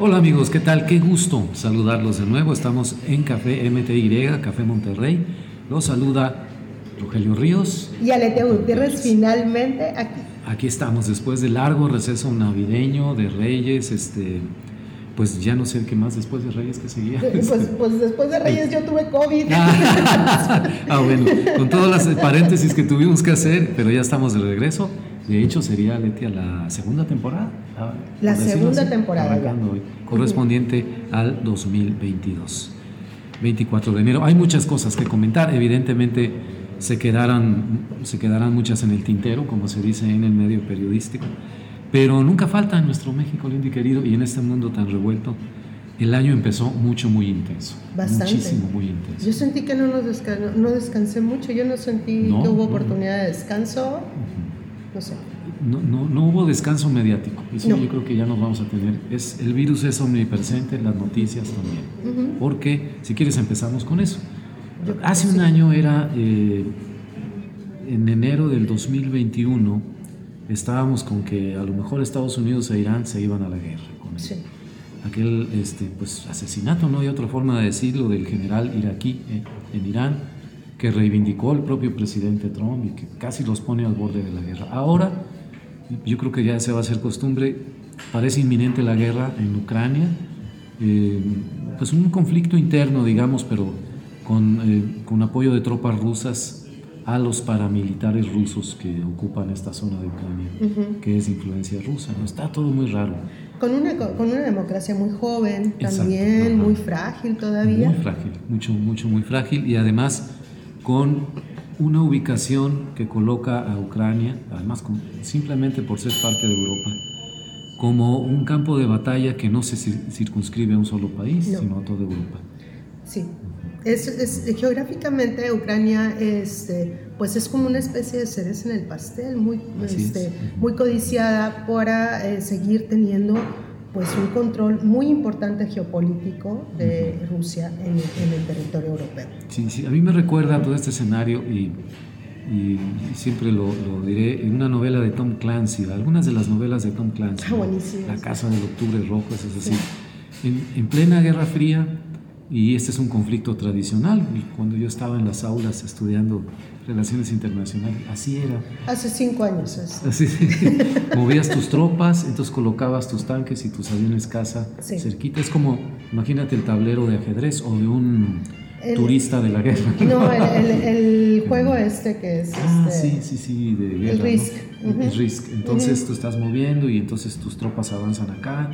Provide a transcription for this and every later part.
Hola amigos, ¿qué tal? Qué gusto saludarlos de nuevo. Estamos en Café MTY, Café Monterrey. Los saluda Rogelio Ríos. Y Alete Gutiérrez, finalmente aquí. Aquí estamos después de largo receso navideño de Reyes, este, pues ya no sé qué más después de Reyes que seguía. Pues, pues después de Reyes yo tuve COVID. ah, bueno, con todas las paréntesis que tuvimos que hacer, pero ya estamos de regreso. De hecho, sería, Letia, la segunda temporada. La segunda temporada. correspondiente al 2022. 24 de enero. Hay muchas cosas que comentar. Evidentemente, se quedarán, se quedarán muchas en el tintero, como se dice en el medio periodístico. Pero nunca falta en nuestro México lindo y querido y en este mundo tan revuelto. El año empezó mucho, muy intenso. Bastante. Muchísimo, muy intenso. Yo sentí que no, nos no descansé mucho. Yo no sentí que hubo oportunidad de descanso. No sé. No, no, no, hubo descanso mediático. Eso yo creo que ya nos vamos a tener. Es, el virus es omnipresente, en las noticias también. Porque, si quieres, empezamos con eso. Hace un año era, eh, en enero del 2021, estábamos con que a lo mejor Estados Unidos e Irán se iban a la guerra. Con Aquel este, pues, asesinato, no hay otra forma de decirlo, del general iraquí eh, en Irán, que reivindicó el propio presidente Trump y que casi los pone al borde de la guerra. Ahora, yo creo que ya se va a hacer costumbre, parece inminente la guerra en Ucrania, eh, pues un conflicto interno, digamos, pero con, eh, con apoyo de tropas rusas a los paramilitares rusos que ocupan esta zona de Ucrania, que es influencia rusa. ¿no? Está todo muy raro. Con una, con una democracia muy joven, también muy frágil todavía. Muy frágil, mucho, mucho, muy frágil y además con una ubicación que coloca a Ucrania, además simplemente por ser parte de Europa, como un campo de batalla que no se circunscribe a un solo país, sino a toda Europa. Sí. Es, geográficamente Ucrania este, pues es como una especie de cereza en el pastel, muy, este, muy codiciada para eh, seguir teniendo pues un control muy importante geopolítico de Rusia en, el territorio europeo. Sí, sí, a mí me recuerda todo este escenario y, y siempre lo, diré en una novela de Tom Clancy, algunas de las novelas de Tom Clancy. Ah, La Casa del Octubre Rojo, es así. En, en plena Guerra Fría, y este es un conflicto tradicional. Cuando yo estaba en las aulas estudiando relaciones internacionales, así era. Hace cinco años. Así, movías tus tropas, entonces colocabas tus tanques y tus aviones caza cerquita. Es como, imagínate el tablero de ajedrez o de un turista de la guerra. No, el, juego este que es... Ah, este, sí, sí, sí, de guerra. El Risk. El Risk. Entonces tú estás moviendo y entonces tus tropas avanzan acá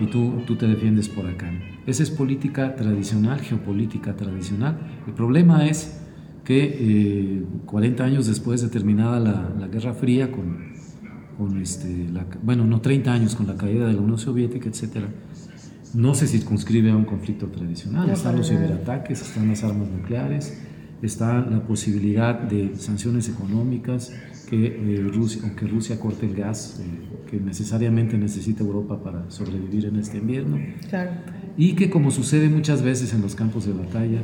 y tú, tú te defiendes por acá. Esa es política tradicional, geopolítica tradicional. El problema es que 40 eh, años después de terminada la, la Guerra Fría, con, con este, la, bueno, no 30 años con la caída de la Unión Soviética, etcétera, no se circunscribe a un conflicto tradicional. están los ciberataques, están las armas nucleares, está la posibilidad de sanciones económicas, que, eh, Rusia, que Rusia corte el gas eh, que necesariamente necesita Europa para sobrevivir en este invierno. Y que como sucede muchas veces en los campos de batalla,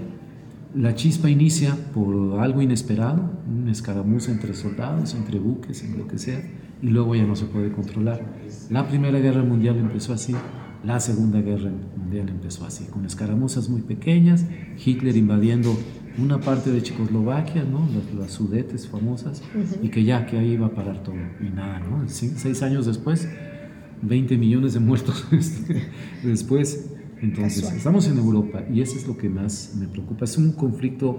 la chispa inicia por algo inesperado, una escaramuza entre soldados, entre buques, en lo que sea, y luego ya no se puede controlar. La Primera Guerra Mundial empezó así, la Segunda Guerra Mundial empezó así, con escaramuzas muy pequeñas, Hitler invadiendo una parte de Checoslovaquia, ¿no? las, sudetes famosas, y que ya, que ahí iba a parar todo, y nada, ¿no? seis años después, 20 millones de muertos después. Entonces, estamos en Europa y eso es lo que más me preocupa. Es un conflicto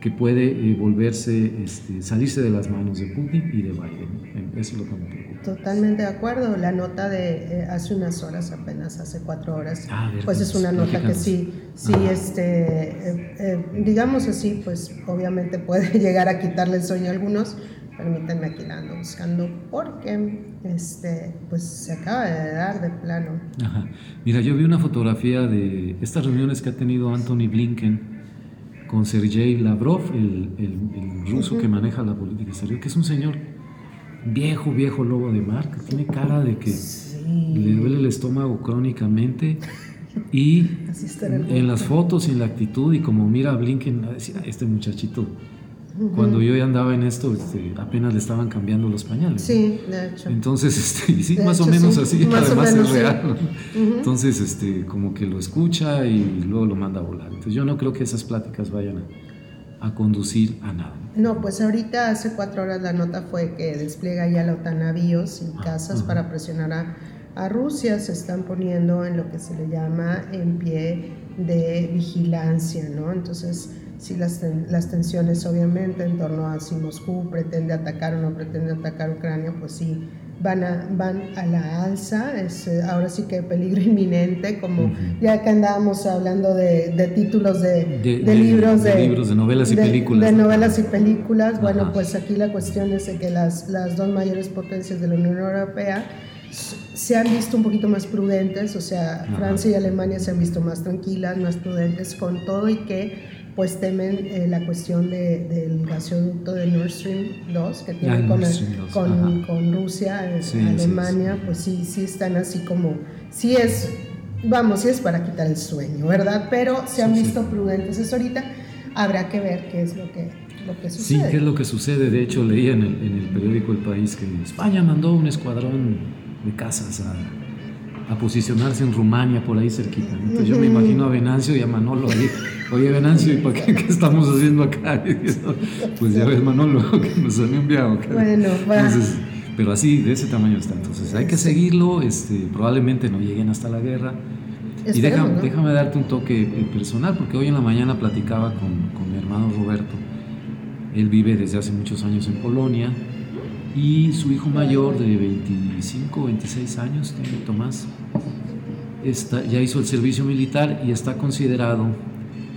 que puede eh, volverse, este, salirse de las manos de Putin y de Biden. Eso es lo que me preocupa. Totalmente de acuerdo. La nota de eh, hace unas horas, apenas hace cuatro horas, ah, pues es una nota que sí, sí, este, eh, digamos así, pues obviamente puede llegar a quitarle el sueño a algunos. Permítanme aquí la ando buscando porque este, pues se acaba de dar de plano. Mira, yo vi una fotografía de estas reuniones que ha tenido Anthony Blinken con Sergei Lavrov, el, el, ruso que maneja la política exterior, que es un señor viejo, viejo lobo de mar, que tiene cara de que le duele el estómago crónicamente. Y en las fotos y en la actitud, y como mira a Blinken, a decir, este muchachito Cuando yo ya andaba en esto, este, apenas le estaban cambiando los pañales. Sí, de hecho. Entonces, este, sí, más o menos así, además es real. Entonces, este, como que lo escucha y luego lo manda a volar. Entonces, yo no creo que esas pláticas vayan a, conducir a nada. No, pues ahorita hace cuatro horas la nota fue que despliega ya la OTAN navíos y casas para presionar a, a Rusia. Se están poniendo en lo que se le llama en pie de vigilancia, ¿no? Entonces, si las, las tensiones obviamente en torno a si Moscú pretende atacar o no pretende atacar Ucrania, pues sí, van a, van a la alza, es eh, ahora sí que peligro inminente, como ya que andábamos hablando de, de títulos de, de, libros, de, libros, de novelas y películas. De novelas y películas, bueno, pues aquí la cuestión es que las, las dos mayores potencias de la Unión Europea se han visto un poquito más prudentes, o sea, Francia y Alemania se han visto más tranquilas, más prudentes con todo y que pues temen eh, la cuestión de, del gasoducto de Nord Stream 2 que tiene ah, con, con, con, Rusia, Alemania, pues sí, sí están así como, sí es, vamos, sí es para quitar el sueño, ¿verdad? Pero se han visto prudentes. Eso ahorita habrá que ver qué es lo que, lo que sucede. Sí, qué es lo que sucede. De hecho, leía en el, en el periódico El País que España mandó un escuadrón de casas a a posicionarse en Rumania, por ahí cerquita. Entonces yo me imagino a Venancio y a Manolo ahí. Oye, Venancio, ¿y por qué, qué estamos haciendo acá? Pues ya ves, Manolo, que nos han enviado. Bueno, Entonces, pero así, de ese tamaño está. Entonces hay que seguirlo, este, probablemente no lleguen hasta la guerra. y déjame, déjame darte un toque eh, personal, porque hoy en la mañana platicaba con, con mi hermano Roberto. Él vive desde hace muchos años en Polonia y su hijo mayor de 25, 26 años, tiene Tomás, está, ya hizo el servicio militar y está considerado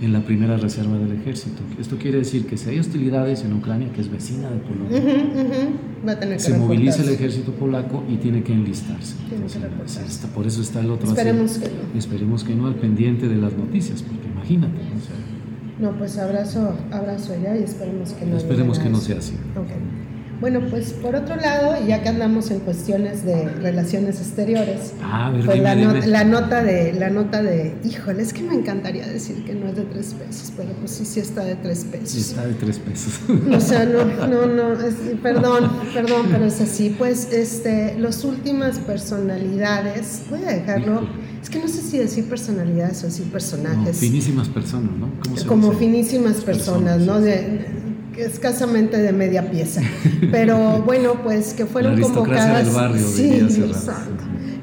en la primera reserva del ejército. Esto quiere decir que si hay hostilidades en Ucrania, que es vecina de Polonia, se moviliza el ejército polaco y tiene que enlistarse. por eso está el otro. Esperemos que no. Esperemos que no, al pendiente de las noticias, porque imagínate. no, pues abrazo, abrazo allá y esperemos que no. Esperemos que no sea así. Bueno, pues por otro lado, ya que andamos en cuestiones de relaciones exteriores, ah, pues la, nota de, la nota de, híjole, es que me encantaría decir que no es de tres pesos, pero pues sí, sí está de tres pesos. Sí está de tres pesos. O sea, no, no, no, perdón, perdón, pero es así. Pues, este, las últimas personalidades, voy a dejarlo, es que no sé si decir personalidades o decir personajes. finísimas personas, ¿no? Como finísimas personas, ¿no? De, escasamente de media pieza. Pero bueno, pues que fueron convocadas. Del barrio, sí,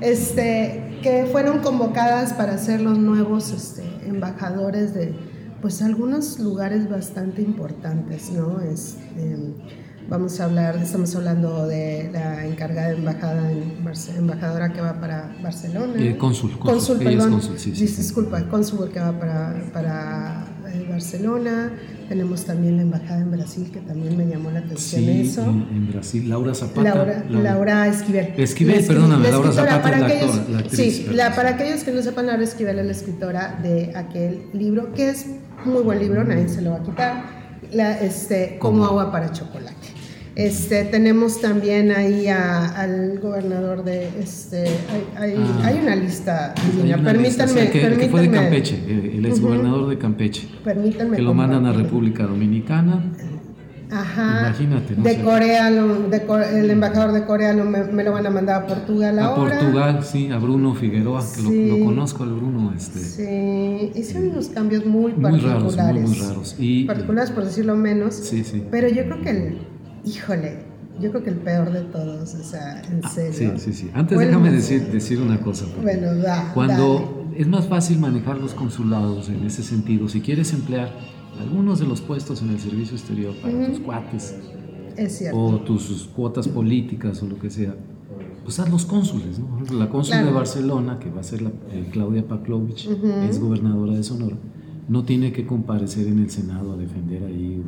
este, que fueron convocadas para ser los nuevos este, embajadores de pues algunos lugares bastante importantes, ¿no? Este, vamos a hablar, estamos hablando de la encargada de embajada, embajadora que va para Barcelona. Eh, cónsul, cónsul, perdón. Disculpa, cónsul que va para, para eh, Barcelona, tenemos también la embajada en Brasil, que también me llamó la atención sí, eso. En, Brasil, Laura Zapata. Laura, Laura, Esquivel. Esquivel, perdóname, Laura Zapata para es la, actora, actriz, Sí, la, para aquellos que no sepan, Laura Esquivel es la escritora de aquel libro, que es muy buen libro, nadie se lo va a quitar, la, este, Como agua para chocolate. Este, tenemos también ahí al gobernador de, este, hay, hay, ah. una lista, permítanme, que, fue de Campeche, el exgobernador de Campeche, permítanme que lo mandan a República Dominicana. Ajá. Imagínate. ¿no? De Corea, de, el embajador de Corea me, lo van a mandar a Portugal ahora. A Portugal, sí, a Bruno Figueroa, que lo, conozco al Bruno. Este, sí, hicieron unos cambios muy, muy particulares. Raros, muy, muy raros. Y, particulares por decirlo menos. Sí, sí. Pero yo creo que el híjole, yo creo que el peor de todos, o sea, en ah, serio. Sí, sí, sí. Antes déjame decir, decir una cosa. Bueno, da. Cuando es más fácil manejar los consulados en ese sentido, si quieres emplear algunos de los puestos en el servicio exterior para tus cuates, o tus cuotas políticas o lo que sea, pues haz los cónsules, ¿no? La cónsul de Barcelona, que va a ser la, eh, Claudia Pavlovich, es gobernadora de Sonora, no tiene que comparecer en el Senado a defender ahí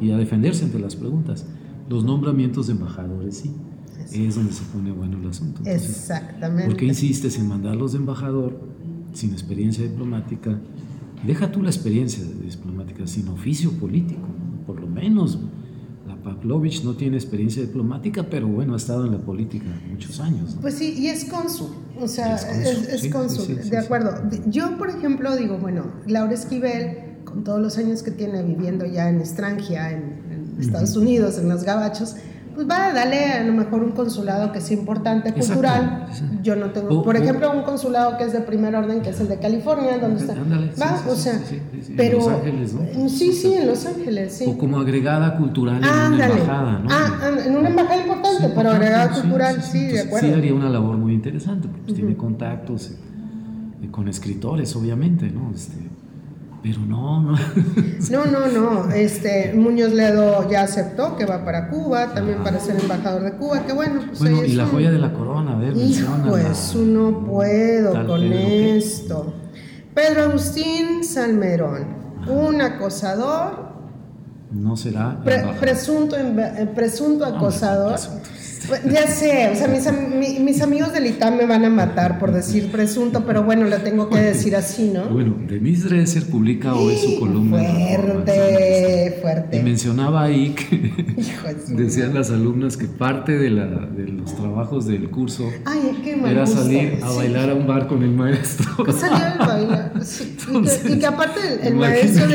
y a defenderse ante las preguntas. Los nombramientos de embajadores, sí. Es donde se pone bueno el asunto. Exactamente. ¿Por qué insistes en mandarlos de embajador sin experiencia diplomática? Deja tú la experiencia diplomática, sin oficio político. Por lo menos la Pavlovich no tiene experiencia diplomática, pero bueno, ha estado en la política muchos años. Pues sí, y es cónsul. O sea, es cónsul, de acuerdo. Yo, por ejemplo, digo, bueno, Laura Esquivel con todos los años que tiene viviendo ya en extranjera, en, Estados Unidos, en los gabachos, pues va, a darle a lo mejor un consulado que es importante, cultural. Yo no tengo, por ejemplo, un consulado que es de primer orden, que es el de California, donde está. va, o sea, pero. En Los Ángeles, ¿no? Sí, sí, en Los Ángeles, sí. O como agregada cultural en una embajada, ¿no? Ah, en una embajada importante, pero agregada cultural, sí, de acuerdo. Sí, haría una labor muy interesante, porque pues, tiene contactos eh, con escritores, obviamente, ¿no? Este, pero no, no. no, no, no. Este, Muñoz Ledo ya aceptó que va para Cuba, también para ser embajador de Cuba, que bueno. Pues bueno, y la joya de la corona, a ver, Pues no puedo con esto. Pedro Agustín Salmerón, un acosador. No será. presunto, presunto acosador. Ya sé, o sea, mis, mis, amigos del ITAM me van a matar por decir presunto, pero bueno, lo tengo que decir así, ¿no? Bueno, Demis Dresser publica hoy su columna. Fuerte, fuerte. Y mencionaba ahí que decían las alumnas que parte de, la, de los trabajos del curso era salir a bailar a un bar con el maestro. Salir a bailar, sí. y, que, aparte el, maestro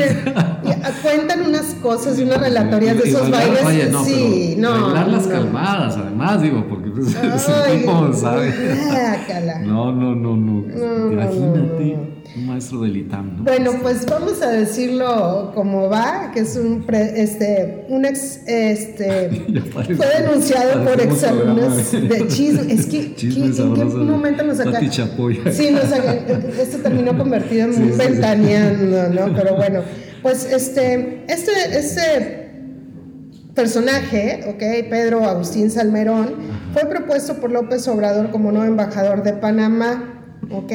cuentan unas cosas y unas relatorias de esos bailes. no, sí, no. Bailarlas calmadas, además más, digo, porque pues, tipo, ¿sabes? No, no, no, no. Imagínate un maestro del ITAM. ¿no? Bueno, pues vamos a decirlo como va, que es un, este, un ex, este, fue denunciado por exalumnos de chisme. Es que, ¿en qué momento nos saca? Sí, nos saca, esto terminó convertido en un ventaneando, ¿no? Pero bueno, pues este, este, este personaje, ok, Pedro Agustín Salmerón, fue propuesto por López Obrador como nuevo embajador de Panamá, ok,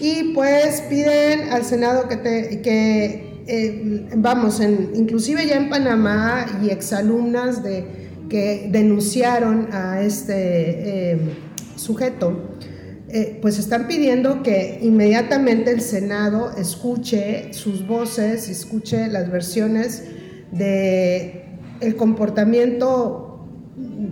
y pues piden al Senado que, te, que eh, vamos, en, inclusive ya en Panamá y exalumnas de, que denunciaron a este eh, sujeto, eh, pues están pidiendo que inmediatamente el Senado escuche sus voces, escuche las versiones de el comportamiento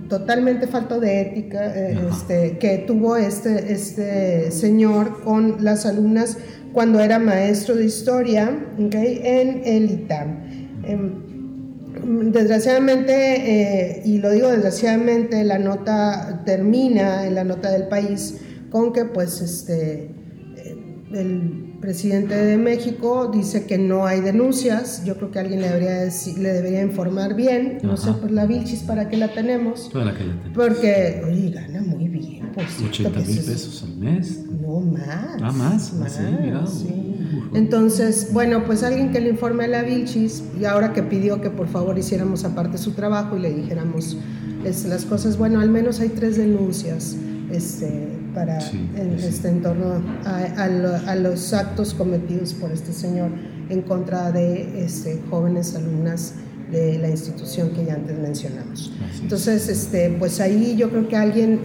totalmente falto de ética eh, este, que tuvo este, este señor con las alumnas cuando era maestro de historia en el ITAM. Em, desgraciadamente, eh, y lo digo desgraciadamente, la nota termina en la nota del país con que pues este, eh, el presidente de México dice que no hay denuncias. Yo creo que alguien le debería, decir, le debería informar bien. No sé, por la Vilchis, ¿para qué la tenemos? ¿Para qué la tenemos? Porque, oye, gana muy bien. Por 80 mil pesos al mes. No, más. Ah, más. más sí, mira. Sí. Entonces, bueno, pues alguien que le informe a la Vilchis, y ahora que pidió que por favor hiciéramos aparte su trabajo y le dijéramos las cosas, bueno, al menos hay tres denuncias. Este, para en, este entorno a, los actos cometidos por este señor en contra de este, jóvenes alumnas de la institución que ya antes mencionamos. Entonces, este, pues ahí yo creo que alguien,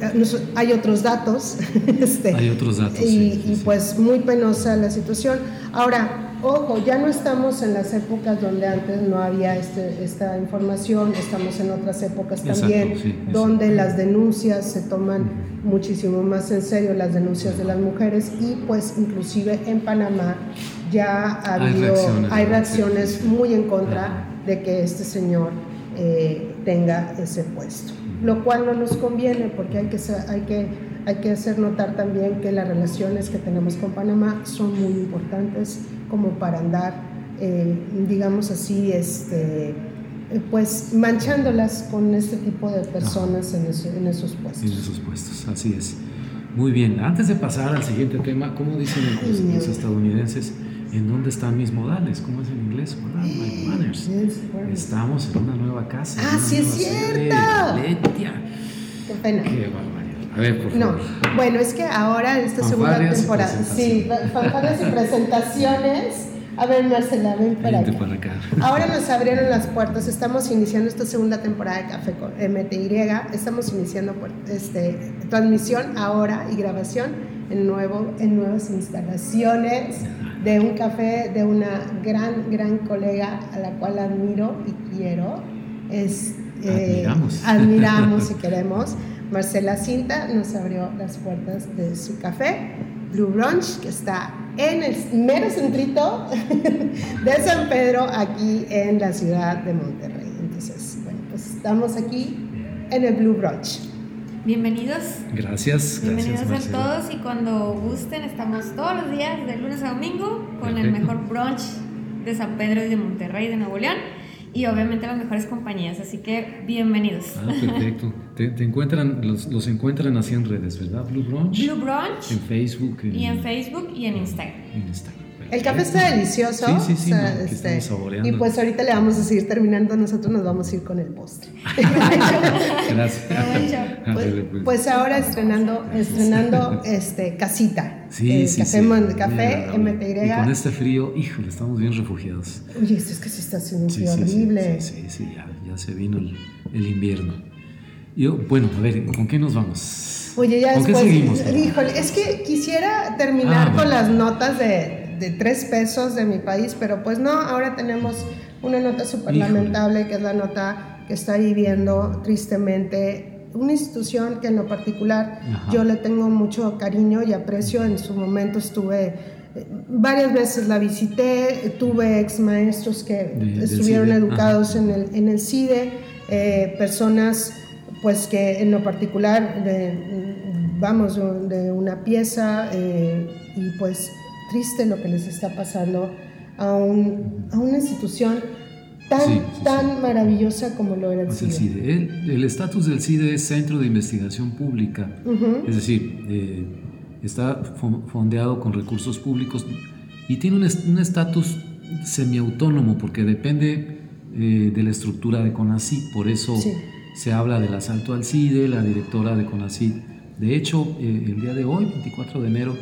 hay otros datos, este, hay otros datos, y, y pues muy penosa la situación. Ahora, Ojo, ya no estamos en las épocas donde antes no había este, esta información, estamos en otras épocas también, donde las denuncias se toman muchísimo más en serio, las denuncias de las mujeres y pues inclusive en Panamá ya ha habido, hay reacciones, muy en contra de que este señor eh, tenga ese puesto, lo cual no nos conviene porque hay que, hay que hay que hacer notar también que las relaciones que tenemos con Panamá son muy importantes como para andar, eh, digamos así, este, pues manchándolas con este tipo de personas en, esos puestos. En esos puestos, así es. Muy bien, antes de pasar al siguiente tema, ¿cómo dicen los, estadounidenses? ¿En dónde están mis modales? ¿Cómo es en inglés? my manners. Estamos en una nueva casa. Ah, sí es cierto. Qué pena. Qué a ver, por favor. No, bueno, es que ahora, esta segunda temporada, sí, fanfarrias y presentaciones. A ver, Marcela, ven para, acá. Ahora nos abrieron las puertas. Estamos iniciando esta segunda temporada de Café con MTY. Estamos iniciando este, transmisión ahora y grabación en, nuevo, en nuevas instalaciones de un café de una gran, gran colega a la cual admiro y quiero. Es, eh, admiramos. Admiramos y queremos. Marcela Cinta nos abrió las puertas de su café, Blue Brunch, que está en el mero centrito de San Pedro, aquí en la ciudad de Monterrey. Entonces, bueno, pues estamos aquí en el Blue Brunch. Bienvenidos. Gracias. Bienvenidos a todos y cuando gusten estamos todos los días de lunes a domingo con el mejor brunch de San Pedro y de Monterrey de Nuevo León y obviamente las mejores compañías. Así que bienvenidos. Ah, perfecto. te, encuentran, los, los, encuentran así en redes, ¿verdad? Blue Brunch. Blue Brunch. En Facebook. y en Facebook y en Instagram. En Instagram. El café está delicioso. Sí, sí, sí. este, saboreando. Y pues ahorita le vamos a seguir terminando, nosotros nos vamos a ir con el postre. Gracias. pues, pues, ahora estrenando, estrenando este, casita. Sí, eh, sí, café, sí. Café MPY. Y con este frío, híjole, estamos bien refugiados. Oye, es que se está haciendo un frío horrible. Sí, sí, ya, ya, se vino el, el invierno. Yo, bueno, a ver, ¿con qué nos vamos? Oye, ya ¿Con después, qué seguimos? Híjole, es que quisiera terminar Ah, con bueno. las notas de, de tres pesos de mi país, pero pues no, ahora tenemos una nota súper lamentable, que es la nota que está viviendo tristemente una institución que en lo particular Ajá. yo le tengo mucho cariño y aprecio. En su momento estuve, eh, varias veces la visité, tuve ex maestros que De- estuvieron CIDE, educados en el, en el CIDE, eh, personas pues que en lo particular de, vamos de una pieza eh, y pues triste lo que les está pasando a, un, a una institución tan, Sí, sí, tan sí. maravillosa como lo era el Pues el CIDE. CIDE. El- estatus del CIDE es Centro de Investigación Pública. Es decir, eh, está fo- fondeado con recursos públicos y tiene un est- un estatus semiautónomo porque depende eh, de la estructura de CONACYT. Por eso. Se habla del asalto al CIDE, la directora de CONACYT. De hecho, eh, el día de hoy, 24 de enero,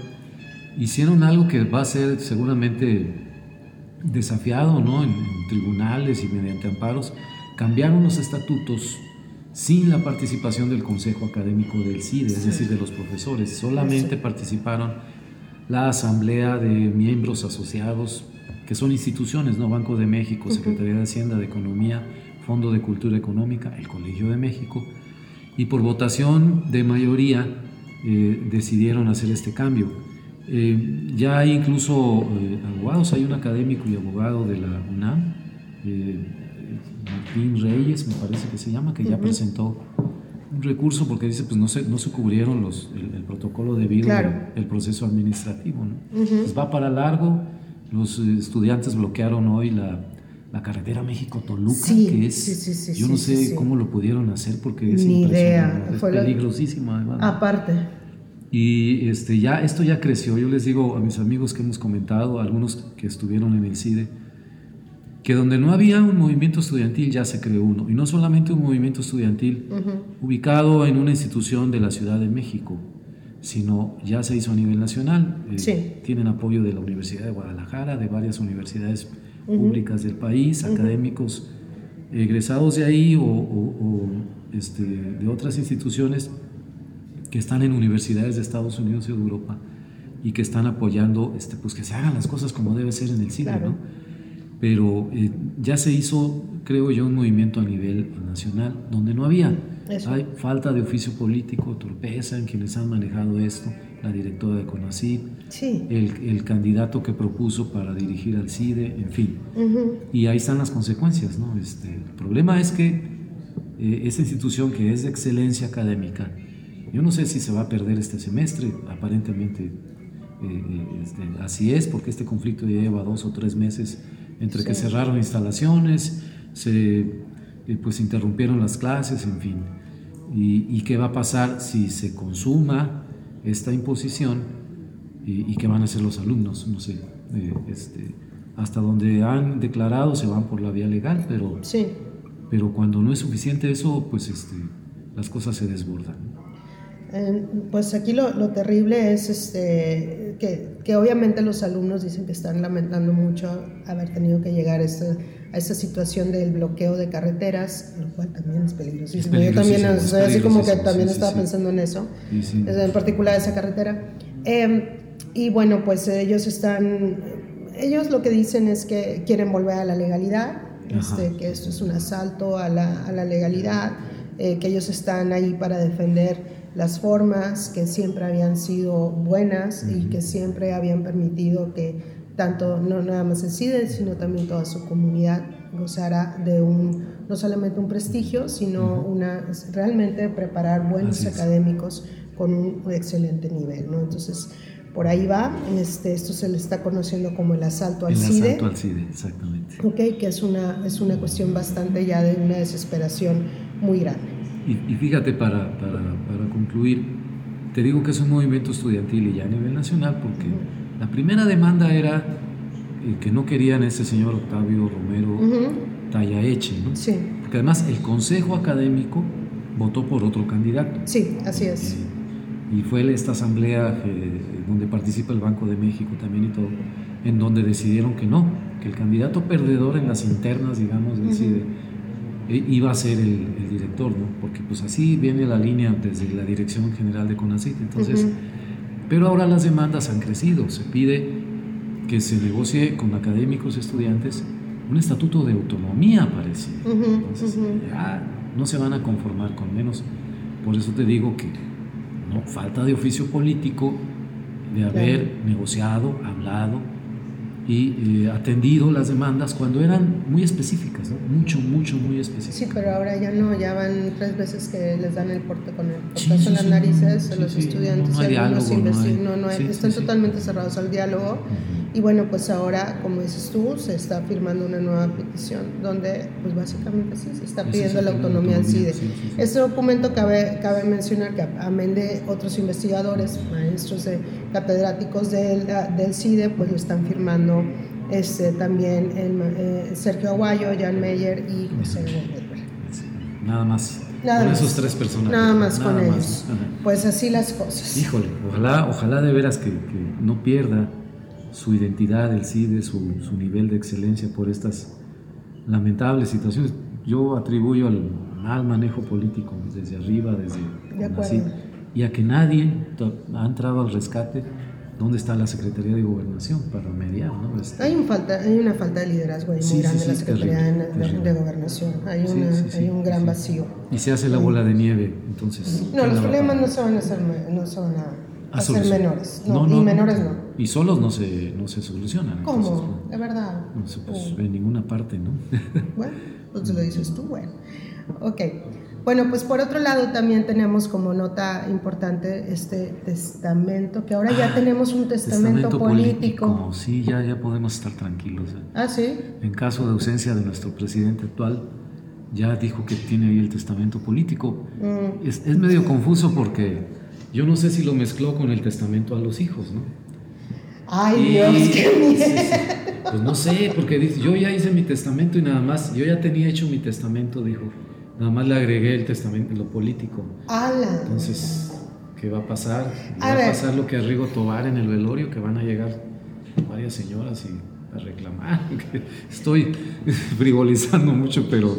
hicieron algo que va a ser seguramente desafiado ¿no? en, en tribunales y mediante amparos. Cambiaron los estatutos sin la participación del Consejo Académico del CIDE, es decir, de los profesores. Solamente participaron la Asamblea de Miembros Asociados, que son instituciones, ¿no? Banco de México, Secretaría de Hacienda, de Economía, Fondo de Cultura Económica, el Colegio de México, y por votación de mayoría eh, decidieron hacer este cambio. Eh, ya hay incluso eh, abogados, hay un académico y abogado de la UNAM, eh, Martín Reyes, me parece que se llama, que ya presentó un recurso porque dice, pues no se, no se cubrieron los, el, el protocolo debido Claro. del, proceso administrativo. ¿no? Pues va para largo, los eh, estudiantes bloquearon hoy la, la carretera México-Toluca, Sí, que es, sí, sí, yo no sé cómo lo pudieron hacer porque es Ni idea. es Fue peligrosísimo además. Aparte. Y este, ya, esto ya creció. Yo les digo a mis amigos que hemos comentado, algunos que estuvieron en el CIDE, que donde no había un movimiento estudiantil ya se creó uno. Y no solamente un movimiento estudiantil ubicado en una institución de la Ciudad de México, sino ya se hizo a nivel nacional. Eh. Tienen apoyo de la Universidad de Guadalajara, de varias universidades públicas del país, académicos egresados de ahí o, o- o, este, de otras instituciones que están en universidades de Estados Unidos y de Europa y que están apoyando este, pues que se hagan las cosas como debe ser en el cine, Claro. ¿no? Pero eh, ya se hizo, creo yo, un movimiento a nivel nacional donde no había. Eso. Hay falta de oficio político, torpeza en quienes han manejado esto, la directora de CONACYT, Sí. el, el candidato que propuso para dirigir al CIDE, en fin. Ujú. Y ahí están las consecuencias, ¿no? Este, el problema es que eh, esta institución que es de excelencia académica, yo no sé si se va a perder este semestre, aparentemente eh, eh, este, así es, porque este conflicto ya lleva dos o tres meses entre que cerraron instalaciones, se eh, pues interrumpieron las clases, en fin. Y, y qué va a pasar si se consuma esta imposición y, y qué van a hacer los alumnos, no sé. eh, este, hasta donde han declarado se van por la vía legal, pero, Sí. pero cuando no es suficiente eso, pues este, las cosas se desbordan. Eh, Pues aquí lo, lo terrible es este, que, que obviamente los alumnos dicen que están lamentando mucho haber tenido que llegar a, este- a esta situación del bloqueo de carreteras, lo cual también es peligrosísimo. Es Yo también peligrosísimo, es así como que peligrosísimo, también sí, estaba sí. pensando en eso, en particular esa carretera. Eh, y bueno, pues ellos están, ellos lo que dicen es que quieren volver a la legalidad, este, que esto es un asalto a la, a la legalidad, eh, que ellos están ahí para defender las formas que siempre habían sido buenas y que siempre habían permitido que tanto no nada más el CIDE, sino también toda su comunidad gozara de un, no solamente un prestigio, sino una, realmente preparar buenos académicos con un excelente nivel, ¿no? Entonces, por ahí va, este, esto se le está conociendo como el asalto al CIDE. El asalto al CIDE, exactamente. Ok, que es una, es una cuestión bastante ya de una desesperación muy grande. Y, fíjate, para, para, para, concluir, te digo que es un movimiento estudiantil y ya a nivel nacional, porque la primera demanda era eh, que no querían ese señor Octavio Romero uh Tallaeche, ¿no? Sí. Porque además el consejo académico votó por otro candidato. Sí, así es. y fue esta asamblea eh, donde participa el Banco de México también y todo, en donde decidieron que no, que el candidato perdedor en las internas, digamos, decide, iba a ser el, director, ¿no? Porque pues así viene la línea desde la Dirección General de CONACYT. Entonces, pero ahora las demandas han crecido, se pide que se negocie con académicos, estudiantes, un estatuto de autonomía parecido. Entonces, ya no se van a conformar con menos. Por eso te digo que no falta de oficio político de haber negociado, hablado y eh, atendido las demandas cuando eran muy específicas, mucho, mucho, muy específicas. Sí, pero ahora ya no, ya van tres veces que les dan el porte con el portazo en las narices a los estudiantes no, y algunos no, no, están totalmente cerrados al diálogo. Y bueno, pues ahora, como dices tú, se está firmando una nueva petición donde, pues básicamente sí, se está pidiendo la autonomía al CIDE. Este documento cabe, cabe mencionar que amén de otros investigadores, maestros de catedráticos del, del CIDE, pues lo están firmando este, también el, eh, Sergio Aguayo, Jan Meyer y José Gómez. Nada más. con esos tres personas. Nada más con ellos. Pues así las cosas. Híjole, ojalá, ojalá de veras que, que no pierda su identidad, el CIDE, su, su, nivel de excelencia por estas lamentables situaciones. Yo atribuyo al mal manejo político desde arriba, desde de y a que nadie ha entrado al rescate. ¿Dónde está la Secretaría de Gobernación para mediar? ¿no? Este, hay, un falta, hay una falta de liderazgo ahí muy grande en la Secretaría de, Gobernación. Hay, hay un gran vacío. Y se hace la bola de nieve, entonces. No, los problemas no se van a hacer, no se van a hacer menores. No, no, y menores no. Y solos no se, no se solucionan. ¿Cómo? de verdad. No se pues, en ninguna parte, ¿no? bueno, pues lo dices tú, bueno. Ok. Bueno, pues por otro lado también tenemos como nota importante este testamento, que ahora ya ah, tenemos un testamento, político. Sí, ya, ya podemos estar tranquilos. ¿eh? Ah, sí. En caso de ausencia de nuestro presidente actual, ya dijo que tiene ahí el testamento político. Mm. Es, es medio confuso porque yo no sé si lo mezcló con el testamento a los hijos, ¿no? Ay, Dios, qué miedo. Pues no sé, porque dice, yo ya hice mi testamento y nada más, yo ya tenía hecho mi testamento, dijo. Nada más le agregué el testamento, lo político. ¡Hala! Entonces, ¿qué va a pasar? va a pasar lo que a Rigo Tobar en el velorio, que van a llegar varias señoras y a reclamar. Estoy frivolizando mucho, pero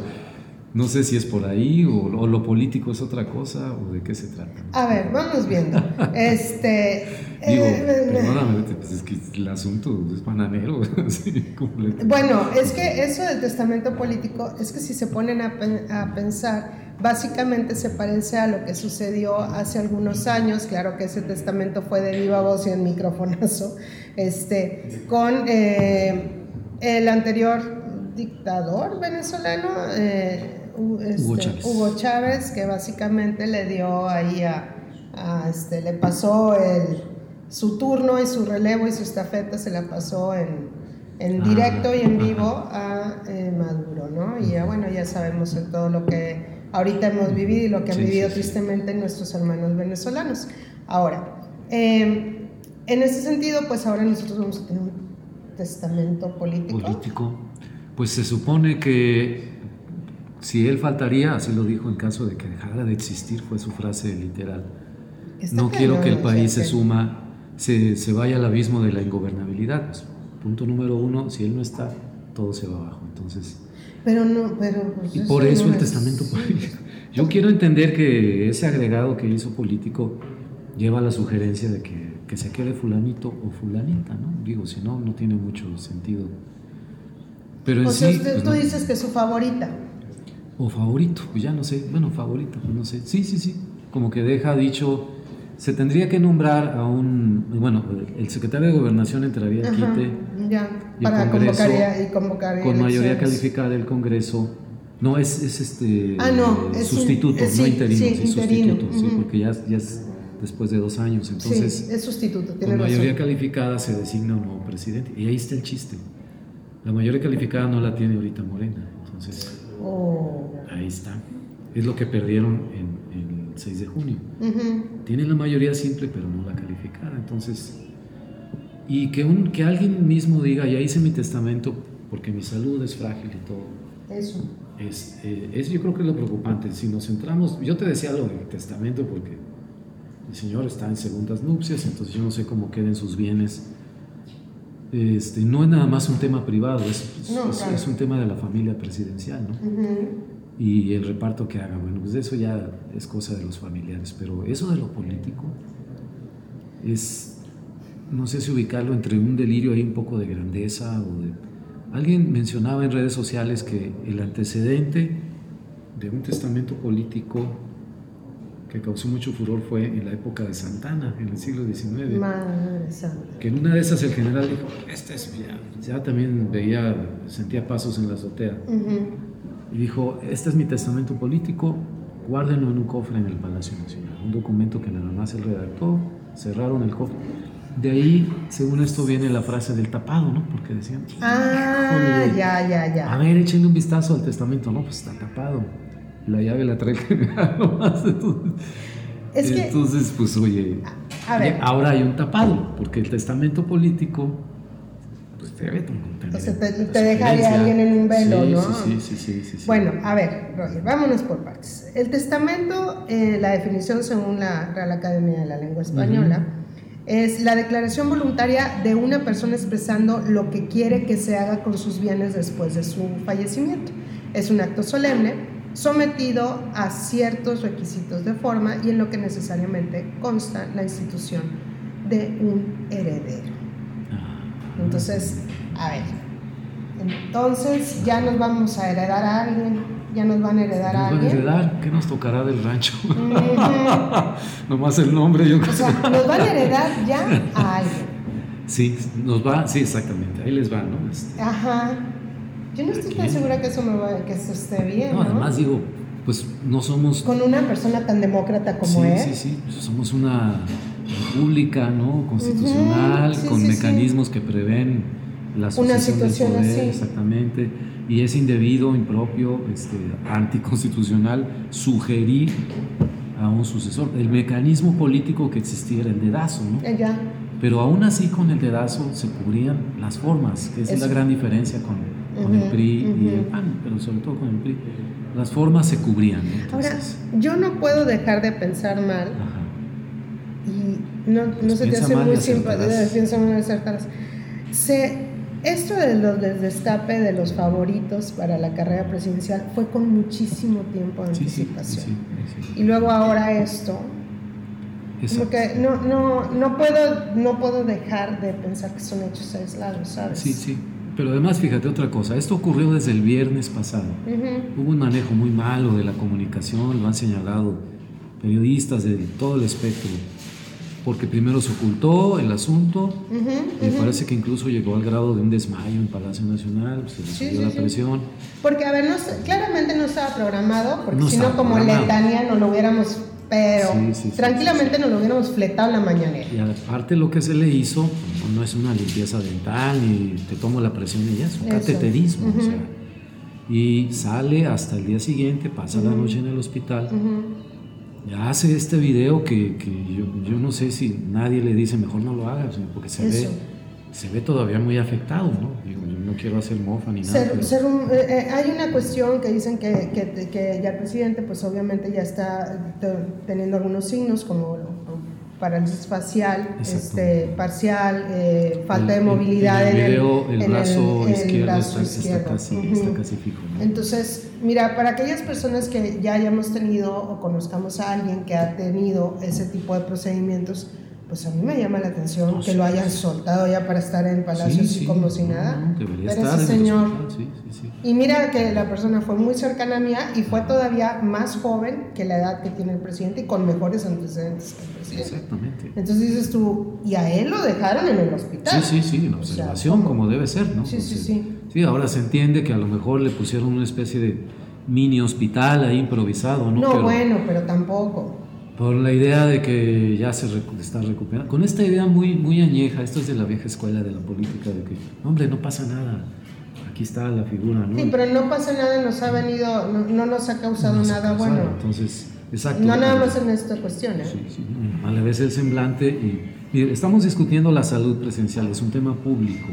no sé si es por ahí o, lo político es otra cosa o de qué se trata. A ver, vamos viendo. este, Digo, eh, perdóname, pues es que el asunto es bananero. bueno, es que eso del testamento político, es que si se ponen a, a, pensar, básicamente se parece a lo que sucedió hace algunos años, claro que ese testamento fue de viva voz y en microfonazo, este, con eh, el anterior dictador venezolano. Eh, este, Hugo, Chávez. que básicamente le dio ahí a, este, le pasó el, su turno y su relevo y su estafeta se la pasó en, en ah, directo y en vivo a eh, Maduro, ¿no? Y ya bueno, ya sabemos todo lo que ahorita hemos vivido y lo que han vivido tristemente nuestros hermanos venezolanos. Ahora, em, en ese sentido, pues ahora nosotros vamos a tener un testamento político. Político. Pues se supone que si él faltaría, así lo dijo en caso de que dejara de existir, fue su frase literal. no quiero que el país se suma, se, se, vaya al abismo de la ingobernabilidad. Pues, punto número uno, si él no está, todo se va abajo. Entonces... Pero no, pero... Pues y por eso el testamento político. Yo quiero entender que ese agregado que hizo político lleva la sugerencia de que, que se quede fulanito o fulanita, ¿no? Digo, si no, no tiene mucho sentido. Pero en o sea, tú pues, dices que es su favorita. O favorito, pues ya no sé. Bueno, favorito, pues no sé. Sí, sí, sí. como que deja dicho, se tendría que nombrar a un, bueno, el secretario de Gobernación entraría al quite ya, para Congreso, y con mayoría calificada del Congreso. No, es, es este ah, no, es sustituto, no interino, sí, sustituto, sí, porque ya, ya es después de dos años. Entonces, sí, es sustituto, tiene Con mayoría calificada se designa un nuevo presidente. Y ahí está el chiste. La mayoría calificada no la tiene ahorita Morena. Entonces, oh. ahí está. Es lo que perdieron en, el 6 de junio. Tienen la mayoría simple, pero no la calificada. Entonces, y que, un, que alguien mismo diga, ya hice mi testamento porque mi salud es frágil y todo. Eso. Es, eh, es, yo creo que es lo preocupante. Si nos centramos, yo te decía lo del testamento porque el señor está en segundas nupcias, entonces yo no sé cómo queden sus bienes. Este, no es nada más un tema privado, es, es, un tema de la familia presidencial, ¿no? Y el reparto que haga, bueno, pues eso ya es cosa de los familiares, pero eso de lo político es, no sé si ubicarlo entre un delirio ahí un poco de grandeza o de... Alguien mencionaba en redes sociales que el antecedente de un testamento político que causó mucho furor fue en la época de Santana, en el siglo XIX. Madre Santa. Que en una de esas el general dijo, este es ya, ya también veía, sentía pasos en la azotea. Y dijo, este es mi testamento político, guárdenlo en un cofre en el Palacio Nacional. Un documento que nada más él redactó, cerraron el cofre. De ahí, según esto, viene la frase del tapado, ¿no? Porque decían, ah, ya, ya, ya. A ver, échenle un vistazo al testamento. No, pues está tapado la llave la trae nomás. Entonces, entonces pues oye, ahora hay un tapado, porque el testamento político pues debe o sea, te, te dejaría alguien en un velo, ¿no? Sí, sí, sí, sí, Bueno, a ver, Roger, vámonos por partes. El testamento, eh, la definición según la Real Academia de la Lengua Española, es la declaración voluntaria de una persona expresando lo que quiere que se haga con sus bienes después de su fallecimiento. Es un acto solemne sometido a ciertos requisitos de forma y en lo que necesariamente consta la institución de un heredero. Ah. Entonces, a ver, entonces ya nos vamos a heredar a alguien, ya nos van a heredar a alguien. Van a heredar? ¿Qué nos tocará del rancho? Nomás el nombre, yo creo. O sea, nos van a heredar ya a alguien. Sí, nos va, sí, exactamente, ahí les va, ¿no? Este, Ajá. Yo no estoy tan segura que eso, me va, que eso esté bien. No, además digo, pues no somos... Con una persona tan demócrata como él. Sí, sí, pues somos una república, ¿no? Constitucional, con mecanismos que prevén la sucesión del poder, exactamente. Y es indebido, impropio, este, anticonstitucional sugerir a un sucesor. El mecanismo político que existía era el dedazo, ¿no? Ya. Pero aún así con el dedazo se cubrían las formas, que es la gran diferencia con con el PRI y el PAN, pero sobre todo con el PRI. Las formas se cubrían. Ahora, yo no puedo dejar de pensar mal. Y no, no se te hace muy simple, pienso mal Se, esto de los del destape de los favoritos para la carrera presidencial fue con muchísimo tiempo de anticipación. y luego ahora esto. Como que no, no, no, puedo, no puedo dejar de pensar que son hechos aislados, ¿sabes? Sí, sí. Pero además, fíjate otra cosa, esto ocurrió desde el viernes pasado. Hubo un manejo muy malo de la comunicación, lo han señalado periodistas de todo el espectro, porque primero se ocultó el asunto, me parece que incluso llegó al grado de un desmayo en Palacio Nacional, se le subió la presión. Porque, a ver, claramente no estaba programado, porque si no, como Letania no lo hubiéramos pero tranquilamente nos lo hubiéramos fletado en la mañanera. Y aparte lo que se le hizo no, es una limpieza dental ni te tomo la presión y ya, es un cateterismo. o sea, y sale hasta el día siguiente, pasa la noche en el hospital. Ya hace este video que, que yo, yo, no sé si nadie le dice mejor no lo hagas, porque se ve se ve todavía muy afectado, ¿no? Digo, yo no quiero hacer mofa ni nada. Eh, eh, hay una cuestión que dicen que, que, que, ya el presidente, pues obviamente ya está teniendo algunos signos como parálisis facial, este, parcial, eh, falta de movilidad en el, video, el, brazo izquierdo, está, casi, está, casi, fijo. Entonces, mira, para aquellas personas que ya hayamos tenido o conozcamos a alguien que ha tenido ese tipo de procedimientos, pues a mí me llama la atención que lo hayan soltado ya para estar en Palacio así como si nada. Pero ese señor. y mira que la persona fue muy cercana a mía y fue todavía más joven que la edad que tiene el presidente y con mejores antecedentes que el presidente. Exactamente. Entonces dices tú, y a él lo dejaron en el hospital. Sí, sí, sí, en observación, como debe ser, ¿no? Sí, sí, sí. Sí, ahora se entiende que a lo mejor le pusieron una especie de mini hospital ahí improvisado, ¿no? No, bueno, pero tampoco por la idea de que ya se está recuperando. Con esta idea muy, muy añeja, esto es de la vieja escuela de la política, de que, hombre, no pasa nada, aquí está la figura, ¿no? Sí, pero no pasa nada, nos ha venido, no, nos ha causado nada bueno. Entonces, exacto. No nada más en esta cuestión, ¿eh? Sí, sí, a la vez el semblante y... Mire, estamos discutiendo la salud presencial, es un tema público,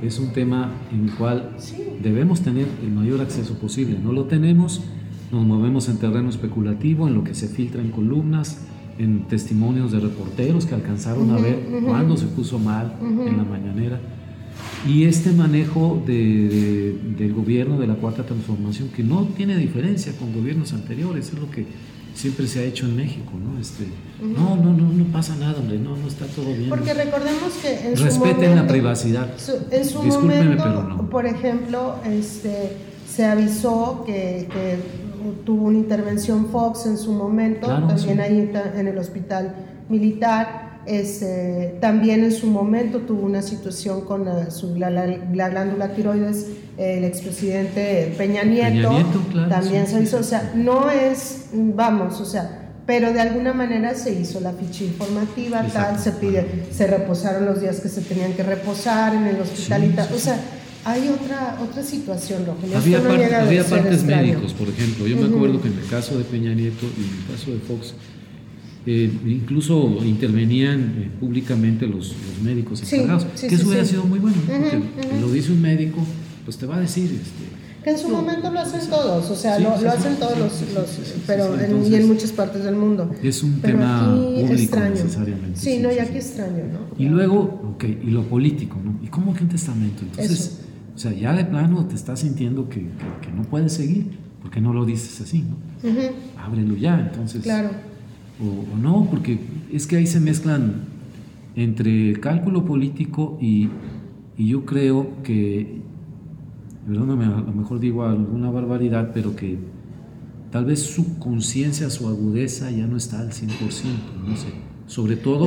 es un tema en el cual debemos tener el mayor acceso posible. No lo tenemos, nos movemos en terreno especulativo, en lo que se filtra en columnas, en testimonios de reporteros que alcanzaron a ver cuándo se puso mal en la mañanera. Y este manejo del gobierno de la cuarta transformación, que no tiene diferencia con gobiernos anteriores, es lo que siempre se ha hecho en México, ¿no? Este, No, no, no, no pasa nada, hombre, no, no está todo bien. Porque recordemos que en Respeten la privacidad. en su momento, pero no. por ejemplo, este, se avisó que, que tuvo una intervención Fox en su momento, también ahí en el hospital militar. Este, también en su momento tuvo una situación con la, su, la, glándula tiroides, el expresidente Peña Nieto, también se hizo, o sea, no es, vamos, o sea, pero de alguna manera se hizo la ficha informativa, tal, se pide, se reposaron los días que se tenían que reposar en el hospital y tal, o sea, hay otra, otra situación, Rogelio. Había, partes médicos, por ejemplo. Yo me acuerdo que en el caso de Peña Nieto y en el caso de Fox, eh, incluso intervenían eh, públicamente los, los médicos encargados. que eso hubiera sido muy bueno, porque lo dice un médico, pues te va a decir. Este, que en su momento lo hacen todos, o sea, lo, lo, hacen todos los, los pero en, y en muchas partes del mundo. Es un tema público extraño. necesariamente. Sí, no, y aquí extraño, ¿no? Y luego, ok, y lo político, ¿no? ¿Y cómo que un testamento? Entonces, o sea, ya de plano te estás sintiendo que, que, no puedes seguir, porque no lo dices así, ¿no? Ábrelo ya, entonces. Claro. O, no, porque es que ahí se mezclan entre cálculo político y, y yo creo que, perdóname, a lo mejor digo alguna barbaridad, pero que tal vez su conciencia, su agudeza ya no está al 100%, no sé sobre todo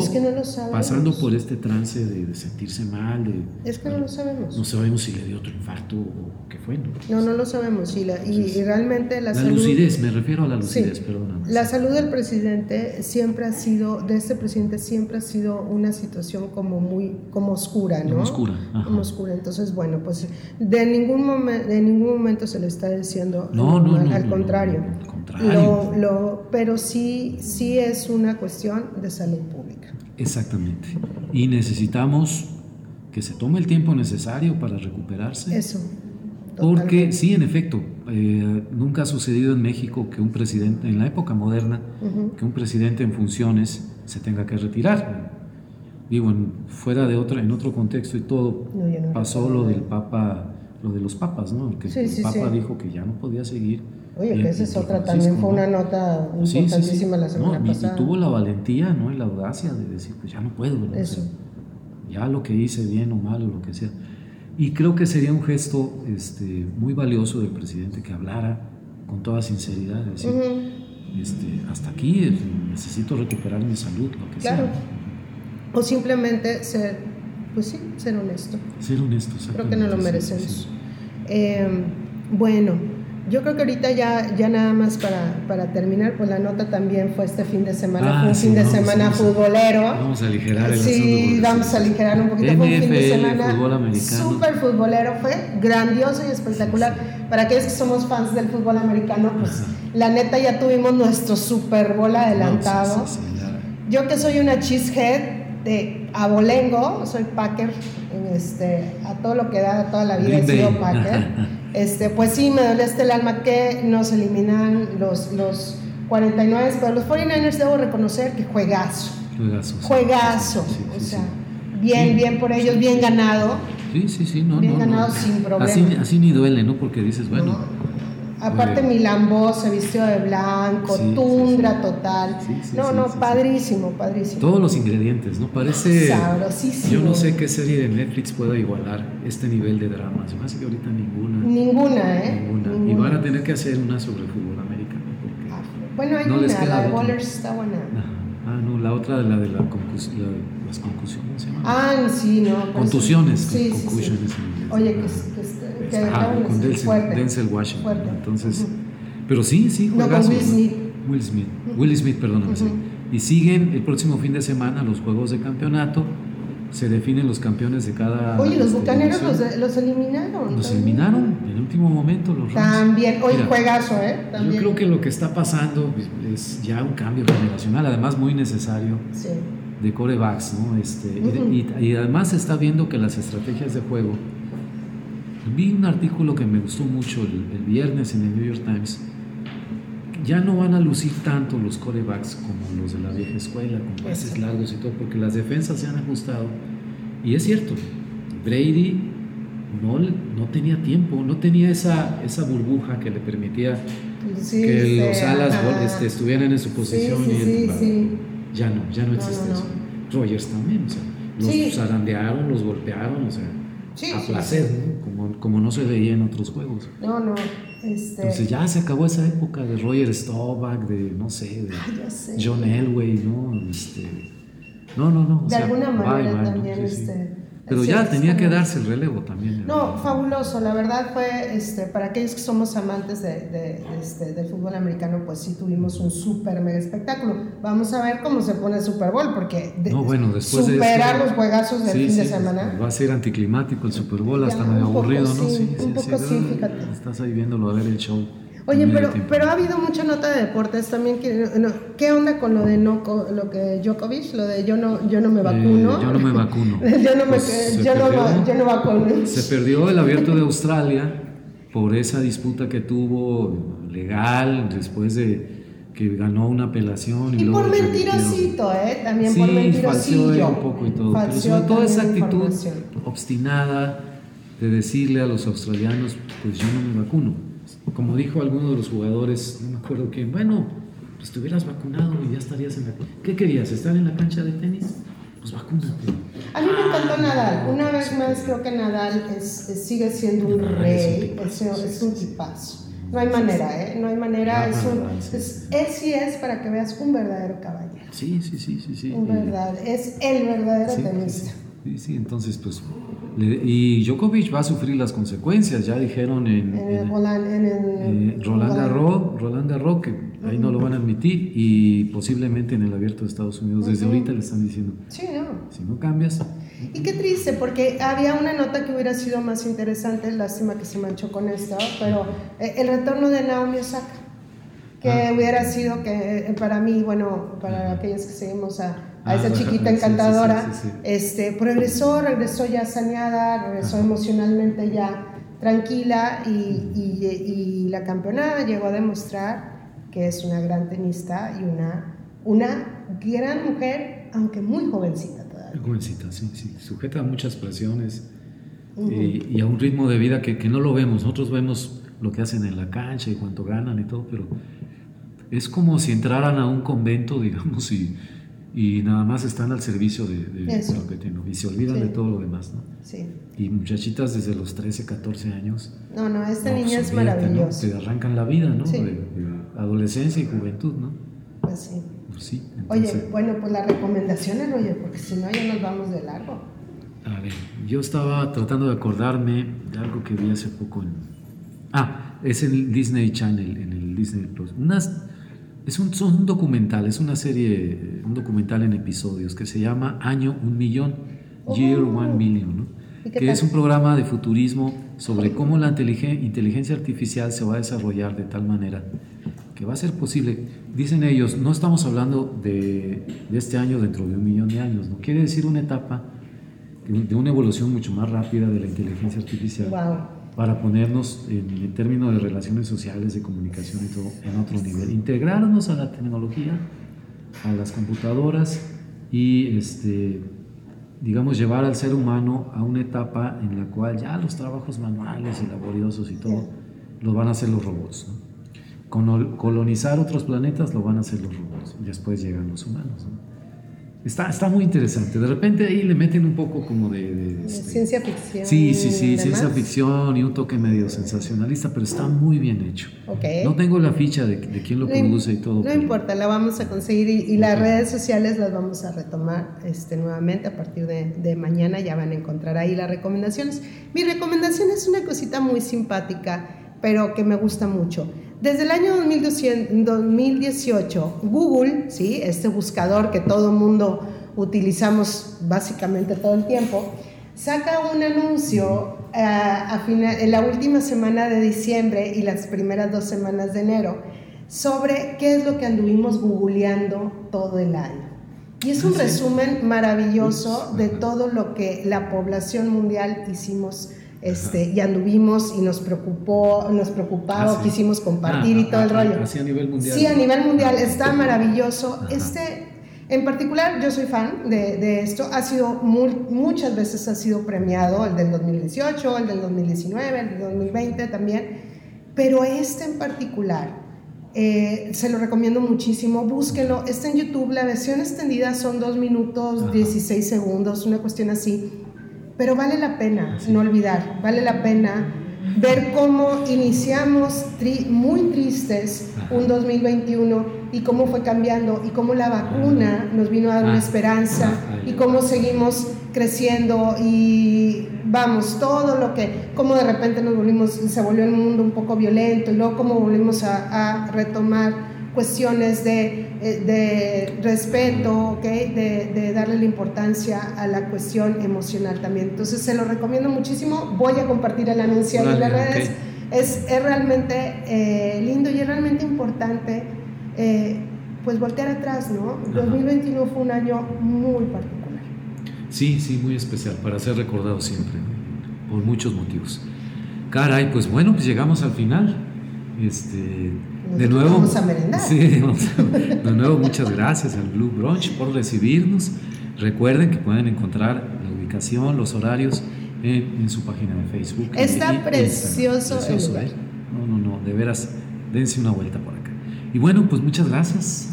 pasando por este trance de, sentirse mal. De, es que no lo sabemos. No sabemos si le dio otro infarto o qué fue. No, no, lo sabemos. Y, la, y, realmente la, la lucidez, me refiero a la lucidez, sí. La salud del presidente siempre ha sido, de este presidente siempre ha sido una situación como muy, como oscura, ¿no? Como oscura. Como oscura. Entonces, bueno, pues de ningún, momento de ningún momento se le está diciendo no, no, al, no, al contrario. al contrario. Lo, lo, pero sí, sí es una cuestión de salud pública. Exactamente. Y necesitamos que se tome el tiempo necesario para recuperarse. Eso. Porque sí, en efecto, eh, nunca ha sucedido en México que un presidente, en la época moderna, que un presidente en funciones se tenga que retirar. Digo, fuera de otra, en otro contexto y todo, pasó lo del Papa, lo de los papas, ¿no? Que el Papa dijo que ya no podía seguir Oye, que esa es otra, también fue una nota importantísima la semana pasada. Y, tuvo la valentía, ¿no? Y la audacia de decir, pues ya no puedo, Eso. ya lo que hice, bien o mal, o lo que sea. Y creo que sería un gesto este, muy valioso del presidente que hablara con toda sinceridad, decir, este, hasta aquí necesito recuperar mi salud, lo que claro. O simplemente ser, pues sí, ser honesto. Ser honesto, Creo que no lo merecemos. Eh, bueno, yo creo que ahorita ya, ya nada más para, para terminar, pues la nota también fue este fin de semana, fue un ah, fin de semana futbolero. Vamos a aligerar el Sí, vamos a aligerar un poquito. fue un fin de semana súper futbolero, fue grandioso y espectacular. Para aquellos que somos fans del fútbol americano, pues la neta ya tuvimos nuestro Super Bowl adelantado. Yo que soy una cheesehead de abolengo, soy Packer, este, a todo lo que da, toda la vida he sido Packer. Este, pues sí, me este el alma que nos eliminan los, los 49, pero los 49ers debo reconocer que juegazo. Juegazo. Juegazo. o sea, bien, bien por ellos, bien ganado. Sí, sí, sí, no, Bien ganado sin problema. Así, así, ni duele, ¿no? Porque dices, bueno. Aparte mi Lambó se vistió de blanco, tundra total. no, no, padrísimo, padrísimo. Todos los ingredientes, ¿no? Parece... Sabrosísimo. Yo no sé qué serie de Netflix pueda igualar este nivel de drama. Se me hace que ahorita ninguna. Ninguna, ¿eh? Ninguna. Y van a tener que hacer una sobre fútbol americano. Ah, bueno, hay una, la de Bowlers está buena. Ah, no, la otra, la de la las concusiones, ¿se llama? Ah, sí, no. Contusiones. Sí, sí, Oye, que, que con Denzel, Washington. Entonces, pero sí, sí, juegazo. Will Smith. Will Smith, Will Smith, perdóname. Y siguen el próximo fin de semana los juegos de campeonato. Se definen los campeones de cada. Oye, los bucaneros los, los, eliminaron. Los eliminaron en el último momento. Los también, oye, juegazo, ¿eh? Yo creo que lo que está pasando es ya un cambio generacional, además muy necesario. de corebacks, ¿no? Este, y, y, además se está viendo que las estrategias de juego Vi un artículo que me gustó mucho el, viernes en el New York Times. Ya no van a lucir tanto los corebacks como los de la vieja escuela, con pases largos y todo, porque las defensas se han ajustado. Y es cierto, Brady no, no tenía tiempo, no tenía esa, esa burbuja que le permitía que los alas este, estuvieran en su posición. y ya no, ya no existe eso. Rogers también, o sea, los zarandearon, los golpearon, o sea, a placer, Como, como, no se veía en otros juegos. No, no. Este... Entonces ya se acabó esa época de Roger Staubach, de no sé, de John Elway, ¿no? Este, no, no, no. De alguna manera también, este. Pero ya tenía que darse el relevo también. No, fabuloso. La verdad fue, este, para aquellos que somos amantes de, este, del fútbol americano, pues sí tuvimos un súper mega espectáculo. Vamos a ver cómo se pone el Super Bowl, porque no, bueno, después superar los juegazos del fin de semana. Va a ser anticlimático el Super Bowl, hasta medio aburrido, ¿no? Sí, un poco sí, fíjate. Estás ahí viéndolo a ver el show. Oye, pero, pero ha habido mucha nota de deportes también. ¿Qué onda con lo de no, lo que Djokovic, lo de yo no, yo no me vacuno? yo no me vacuno. yo, no me, pues yo, no, yo no vacuno. Se perdió el abierto de Australia por esa disputa que tuvo legal después de que ganó una apelación. Y, por mentirosito, ¿eh? También por mentirosito. Sí, un poco y todo. pero sobre todo esa actitud obstinada de decirle a los australianos, pues yo no me vacuno como dijo alguno de los jugadores, no me acuerdo quién, bueno, pues te hubieras vacunado y ya estarías en la... ¿Qué querías? ¿Estar en la cancha de tenis? Pues vacúnate. A mí me encantó Nadal. Una vez más creo que Nadal sigue siendo un rey, es, un tipazo. No hay manera, ¿eh? No hay manera. Es un, es, él sí es, para que veas, un verdadero caballero. Sí, sí, sí, sí. sí. Un verdad, es el verdadero tenista. Sí, sí, entonces pues y Djokovic va a sufrir las consecuencias, ya dijeron en, en, Roland, Roland Garros, que ahí no lo van a admitir y posiblemente en el abierto de Estados Unidos. Desde ahorita le están diciendo, sí, no. si no cambias. Y qué triste, porque había una nota que hubiera sido más interesante, lástima que se manchó con esto, pero eh, el retorno de Naomi Osaka, que ah. hubiera sido que eh, para mí, bueno, para aquellos que seguimos a a esa ah, chiquita encantadora, este, progresó, regresó ya saneada, regresó emocionalmente ya tranquila y, y, la campeona llegó a demostrar que es una gran tenista y una, una gran mujer, aunque muy jovencita todavía. Jovencita, sí, sí, sujeta a muchas presiones y, a un ritmo de vida que, que no lo vemos. Nosotros vemos lo que hacen en la cancha y cuánto ganan y todo, pero es como si entraran a un convento, digamos, y y nada más están al servicio de, lo que tienen y se olvidan de todo lo demás, ¿no? Sí. Y muchachitas desde los 13, 14 años. No, no, esta niña es maravillosa. ¿no? Te arrancan la vida, ¿no? De, adolescencia y juventud, ¿no? Pues sí. Pues sí oye, bueno, pues las recomendaciones, oye, porque si no ya nos vamos de largo. A ver, yo estaba tratando de acordarme de algo que vi hace poco en... Ah, es el Disney Channel, en el Disney Plus. Unas es un, son un documental, es una serie, un documental en episodios que se llama Año Un Millón, Year oh. One Million, que es un programa de futurismo sobre cómo la inteligencia artificial se va a desarrollar de tal manera que va a ser posible. Dicen ellos, no estamos hablando de, de este año dentro de un millón de años, ¿no? quiere decir una etapa de una evolución mucho más rápida de la inteligencia artificial. Wow para ponernos en, términos de relaciones sociales, de comunicación y todo en otro nivel. Integrarnos a la tecnología, a las computadoras y, este, digamos, llevar al ser humano a una etapa en la cual ya los trabajos manuales y laboriosos y todo lo van a hacer los robots. Colonizar otros planetas lo van a hacer los robots. Después llegan los humanos. Está, está muy interesante. De repente ahí le meten un poco como de... Este, ciencia ficción. Sí, sí, sí, ciencia ficción y un toque medio sensacionalista, pero está muy bien hecho. Okay. No tengo la ficha de, de quién lo produce y todo. No importa, la vamos a conseguir y, las redes sociales las vamos a retomar este, nuevamente a partir de, de, mañana. Ya van a encontrar ahí las recomendaciones. Mi recomendación es una cosita muy simpática, pero que me gusta mucho. Desde el año 2018, Google, ¿sí? este buscador que todo el mundo utilizamos básicamente todo el tiempo, saca un anuncio eh, a en la última semana de diciembre y las primeras dos semanas de enero sobre qué es lo que anduvimos googleando todo el año. Y es un resumen maravilloso de todo lo que la población mundial hicimos este, y anduvimos y nos preocupó, nos preocupaba, ah, quisimos compartir y todo el rollo. Así a nivel mundial. Sí, a nivel mundial, está maravilloso. Este, en particular, yo soy fan de, de esto, ha sido muchas veces ha sido premiado, el del 2018, el del 2019, el del 2020 también, pero este en particular, eh, se lo recomiendo muchísimo, búsquenlo, está en YouTube, la versión extendida son 2 minutos 16 segundos, una cuestión así pero vale la pena no olvidar, vale la pena ver cómo iniciamos muy tristes un 2021 y cómo fue cambiando y cómo la vacuna nos vino a dar una ah. esperanza y cómo seguimos creciendo y vamos, todo lo que, cómo de repente nos volvimos, se volvió el mundo un poco violento y luego cómo volvimos a, a retomar cuestiones de, eh, de respeto, ¿okay? de, de, darle la importancia a la cuestión emocional también. Entonces se lo recomiendo muchísimo, voy a compartir el anuncio en las redes. Es, es, realmente eh, lindo y es realmente importante eh, pues voltear atrás, ¿no? 2021 fue un año muy particular. Sí, sí, muy especial, para ser recordado siempre, por muchos motivos. Caray, pues bueno, pues llegamos al final. Este, de nuevo, vamos a merendar. Sí, de nuevo, muchas gracias al Blue Brunch por recibirnos. Recuerden que pueden encontrar la ubicación, los horarios en, su página de Facebook. Está precioso, el lugar. ¿eh? No, no, no, de veras, dense una vuelta por acá. Y bueno, pues muchas gracias.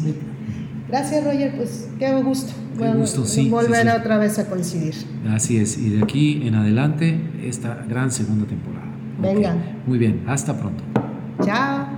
Gracias, Roger. Pues qué gusto. Qué gusto, sí. Volver otra vez a coincidir. Así es. Y de aquí en adelante, esta gran segunda temporada. Venga. Muy bien. Hasta pronto. Chao.